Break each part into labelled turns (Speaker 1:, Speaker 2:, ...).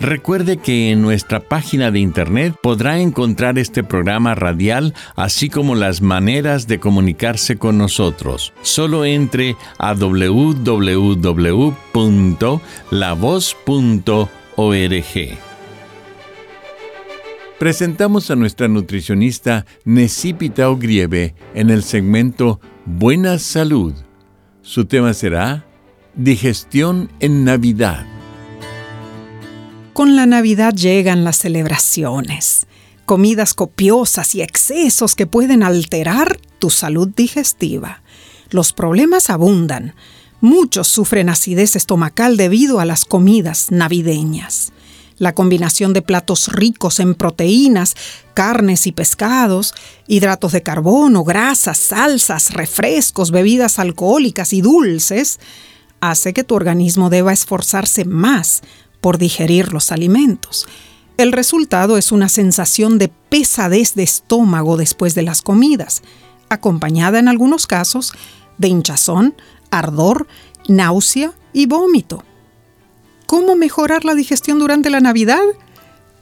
Speaker 1: Recuerde que en nuestra página de internet podrá encontrar este programa radial, así como las maneras de comunicarse con nosotros. Solo entre a www.lavoz.org. Presentamos a nuestra nutricionista Necipita Ogrieve en el segmento Buena Salud. Su tema será Digestión en Navidad.
Speaker 2: Con la Navidad llegan las celebraciones, comidas copiosas y excesos que pueden alterar tu salud digestiva. Los problemas abundan. Muchos sufren acidez estomacal debido a las comidas navideñas. La combinación de platos ricos en proteínas, carnes y pescados, hidratos de carbono, grasas, salsas, refrescos, bebidas alcohólicas y dulces, hace que tu organismo deba esforzarse más por digerir los alimentos. El resultado es una sensación de pesadez de estómago después de las comidas, acompañada en algunos casos de hinchazón, ardor, náusea y vómito. ¿Cómo mejorar la digestión durante la Navidad?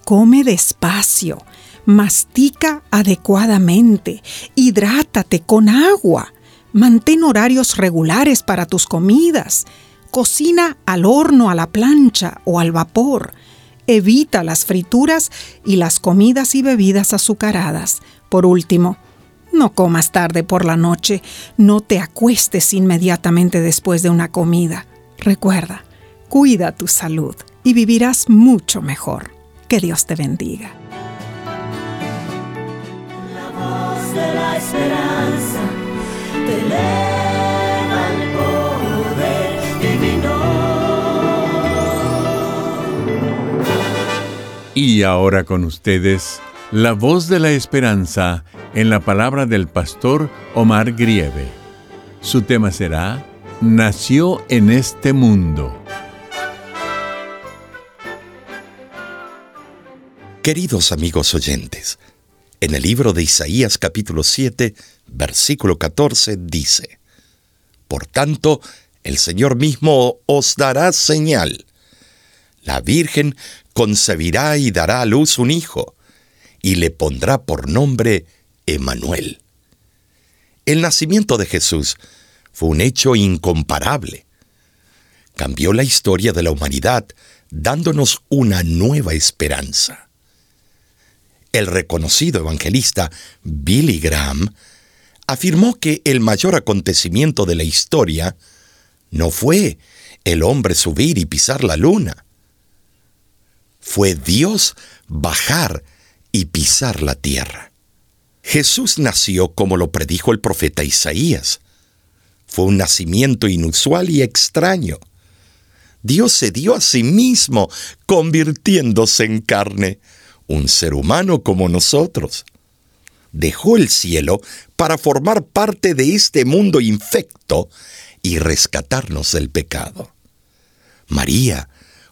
Speaker 2: Come despacio, mastica adecuadamente, hidrátate con agua, mantén horarios regulares para tus comidas, Cocina al horno, a la plancha o al vapor. Evita las frituras y las comidas y bebidas azucaradas. Por último, no comas tarde por la noche, no te acuestes inmediatamente después de una comida. Recuerda, cuida tu salud y vivirás mucho mejor. Que Dios te bendiga.
Speaker 3: La voz de la esperanza te
Speaker 1: Y ahora con ustedes, la voz de la esperanza en la palabra del pastor Omar Grieve. Su tema será Nació en este mundo.
Speaker 4: Queridos amigos oyentes, en el libro de Isaías capítulo 7, versículo 14 dice, Por tanto, el Señor mismo os dará señal. La Virgen concebirá y dará a luz un hijo, y le pondrá por nombre Emanuel. El nacimiento de Jesús fue un hecho incomparable. Cambió la historia de la humanidad, dándonos una nueva esperanza. El reconocido evangelista Billy Graham afirmó que el mayor acontecimiento de la historia no fue el hombre subir y pisar la luna, fue Dios bajar y pisar la tierra. Jesús nació como lo predijo el profeta Isaías. Fue un nacimiento inusual y extraño. Dios se dio a sí mismo, convirtiéndose en carne, un ser humano como nosotros. Dejó el cielo para formar parte de este mundo infecto y rescatarnos del pecado. María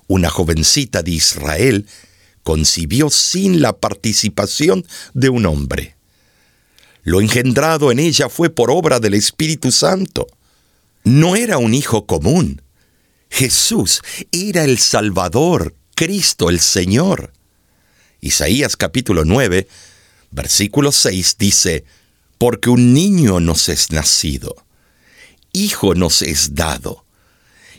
Speaker 4: una jovencita de Israel, concibió sin la participación de un hombre. Lo engendrado en ella fue por obra del Espíritu Santo. No era un hijo común. Jesús era el Salvador, Cristo el Señor. Isaías capítulo 9, versículo 6 dice, Porque un niño nos es nacido, hijo nos es dado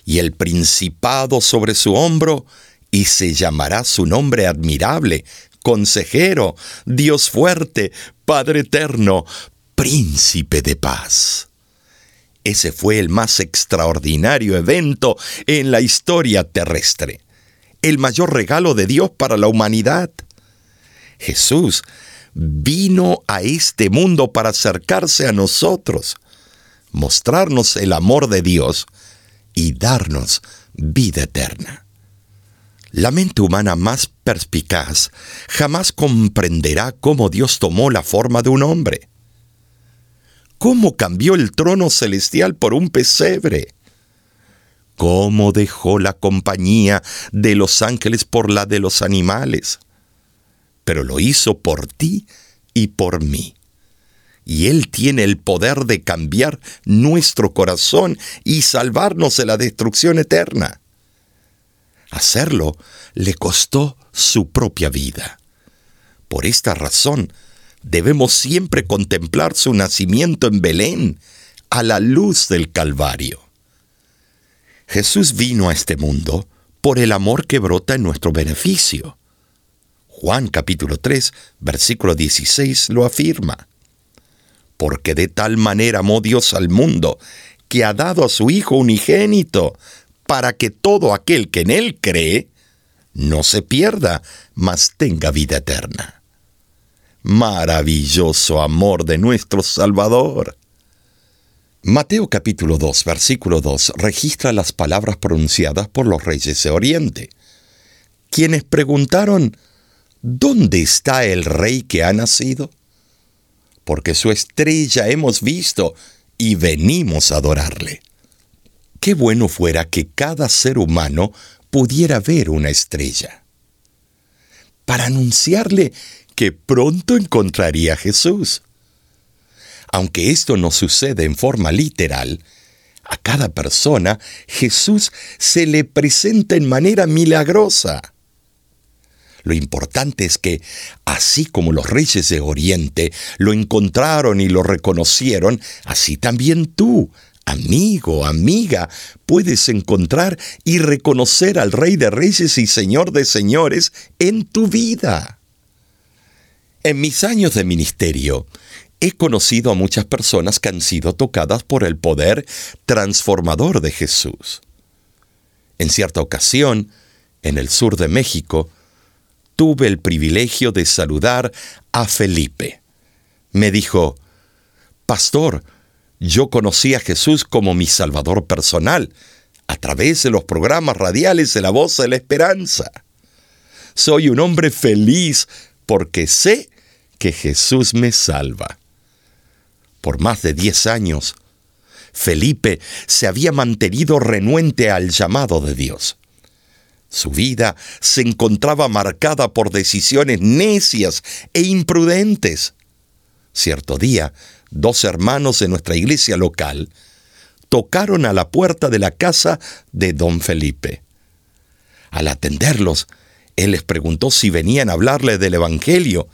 Speaker 4: y el principado sobre su hombro, y se llamará su nombre admirable, consejero, Dios fuerte, Padre eterno, príncipe de paz. Ese fue el más extraordinario evento en la historia terrestre, el mayor regalo de Dios para la humanidad. Jesús vino a este mundo para acercarse a nosotros, mostrarnos el amor de Dios y darnos vida eterna. La mente humana más perspicaz jamás comprenderá cómo Dios tomó la forma de un hombre. Cómo cambió el trono celestial por un pesebre. Cómo dejó la compañía de los ángeles por la de los animales. Pero lo hizo por ti y por mí y Él tiene el poder de cambiar nuestro corazón y salvarnos de la destrucción eterna. Hacerlo le costó su propia vida. Por esta razón, debemos siempre contemplar su nacimiento en Belén, a la luz del Calvario. Jesús vino a este mundo por el amor que brota en nuestro beneficio. Juan capítulo 3, versículo 16 lo afirma porque de tal manera amó Dios al mundo, que ha dado a su Hijo unigénito, para que todo aquel que en Él cree, no se pierda, mas tenga vida eterna. Maravilloso amor de nuestro Salvador. Mateo capítulo 2, versículo 2 registra las palabras pronunciadas por los reyes de Oriente, quienes preguntaron, ¿dónde está el rey que ha nacido? Porque su estrella hemos visto y venimos a adorarle. Qué bueno fuera que cada ser humano pudiera ver una estrella, para anunciarle que pronto encontraría a Jesús. Aunque esto no sucede en forma literal, a cada persona Jesús se le presenta en manera milagrosa. Lo importante es que, así como los reyes de Oriente lo encontraron y lo reconocieron, así también tú, amigo, amiga, puedes encontrar y reconocer al Rey de Reyes y Señor de Señores en tu vida. En mis años de ministerio, he conocido a muchas personas que han sido tocadas por el poder transformador de Jesús. En cierta ocasión, en el sur de México, tuve el privilegio de saludar a Felipe. Me dijo, Pastor, yo conocí a Jesús como mi Salvador personal a través de los programas radiales de la voz de la esperanza. Soy un hombre feliz porque sé que Jesús me salva. Por más de diez años, Felipe se había mantenido renuente al llamado de Dios. Su vida se encontraba marcada por decisiones necias e imprudentes. Cierto día, dos hermanos de nuestra iglesia local tocaron a la puerta de la casa de don Felipe. Al atenderlos, él les preguntó si venían a hablarle del Evangelio,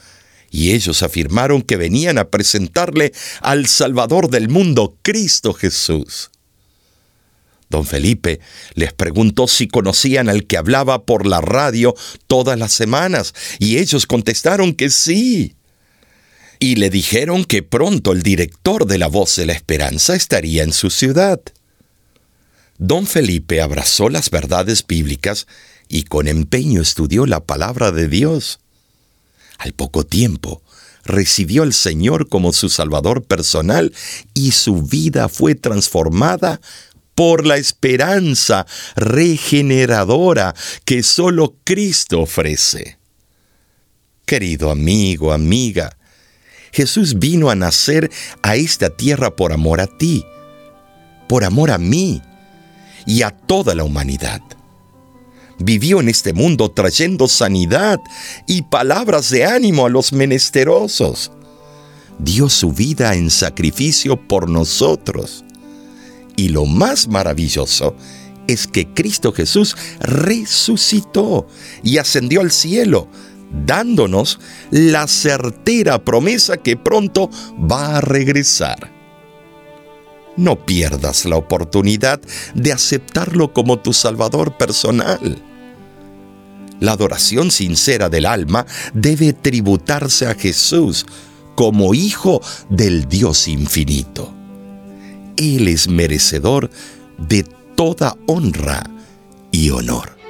Speaker 4: y ellos afirmaron que venían a presentarle al Salvador del mundo, Cristo Jesús. Don Felipe les preguntó si conocían al que hablaba por la radio todas las semanas, y ellos contestaron que sí. Y le dijeron que pronto el director de la voz de la esperanza estaría en su ciudad. Don Felipe abrazó las verdades bíblicas y con empeño estudió la palabra de Dios. Al poco tiempo, recibió al Señor como su Salvador personal y su vida fue transformada por la esperanza regeneradora que solo Cristo ofrece. Querido amigo, amiga, Jesús vino a nacer a esta tierra por amor a ti, por amor a mí y a toda la humanidad. Vivió en este mundo trayendo sanidad y palabras de ánimo a los menesterosos. Dio su vida en sacrificio por nosotros y lo más maravilloso es que Cristo Jesús resucitó y ascendió al cielo, dándonos la certera promesa que pronto va a regresar. No pierdas la oportunidad de aceptarlo como tu Salvador personal. La adoración sincera del alma debe tributarse a Jesús como Hijo del Dios infinito. Él es merecedor de toda honra y honor.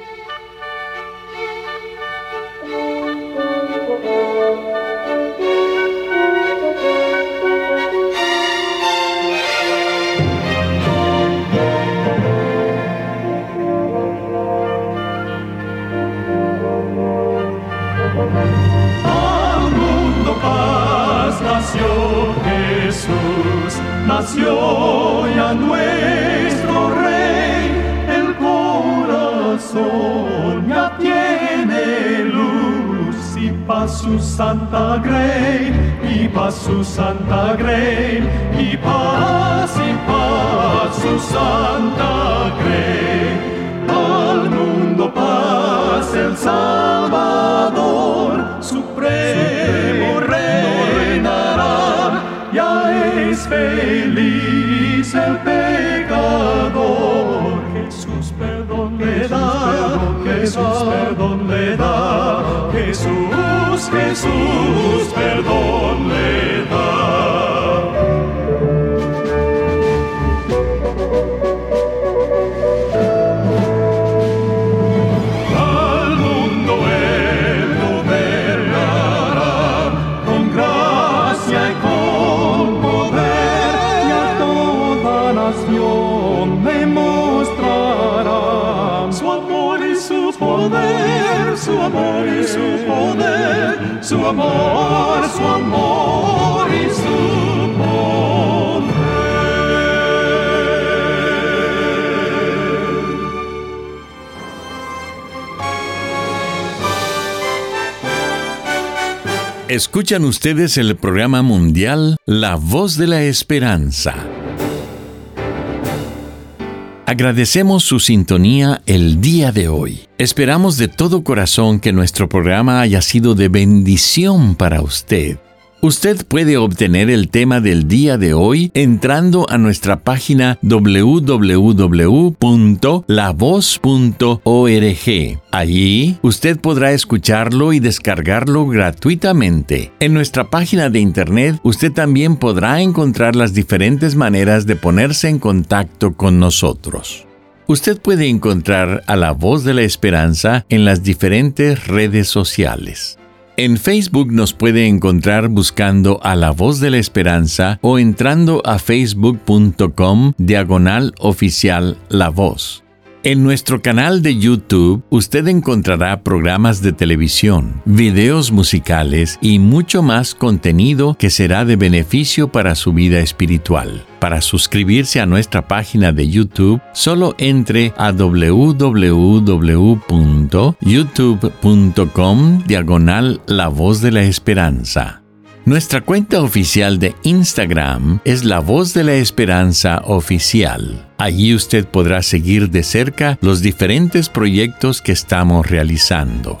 Speaker 5: Su santa grey, y paz su santa grey, y paz y paz su santa grey. Al mundo paz el Salvador supremo reinará, ya es feliz el pecador. Jesús perdón le da, Jesús perdón le da, Jesús, Jesús perdón le da. Al mundo él gobernará con gracia y con poder y a toda nación demostrará su amor y su poder, su amor y su su amor, su amor y su.
Speaker 1: Escuchan ustedes el programa mundial La Voz de la Esperanza. Agradecemos su sintonía el día de hoy. Esperamos de todo corazón que nuestro programa haya sido de bendición para usted. Usted puede obtener el tema del día de hoy entrando a nuestra página www.lavoz.org. Allí usted podrá escucharlo y descargarlo gratuitamente. En nuestra página de internet usted también podrá encontrar las diferentes maneras de ponerse en contacto con nosotros. Usted puede encontrar a la voz de la esperanza en las diferentes redes sociales. En Facebook nos puede encontrar buscando a la voz de la esperanza o entrando a facebook.com diagonal oficial la voz. En nuestro canal de YouTube usted encontrará programas de televisión, videos musicales y mucho más contenido que será de beneficio para su vida espiritual. Para suscribirse a nuestra página de YouTube, solo entre a www.youtube.com diagonal La Voz de la Esperanza. Nuestra cuenta oficial de Instagram es La Voz de la Esperanza Oficial. Allí usted podrá seguir de cerca los diferentes proyectos que estamos realizando.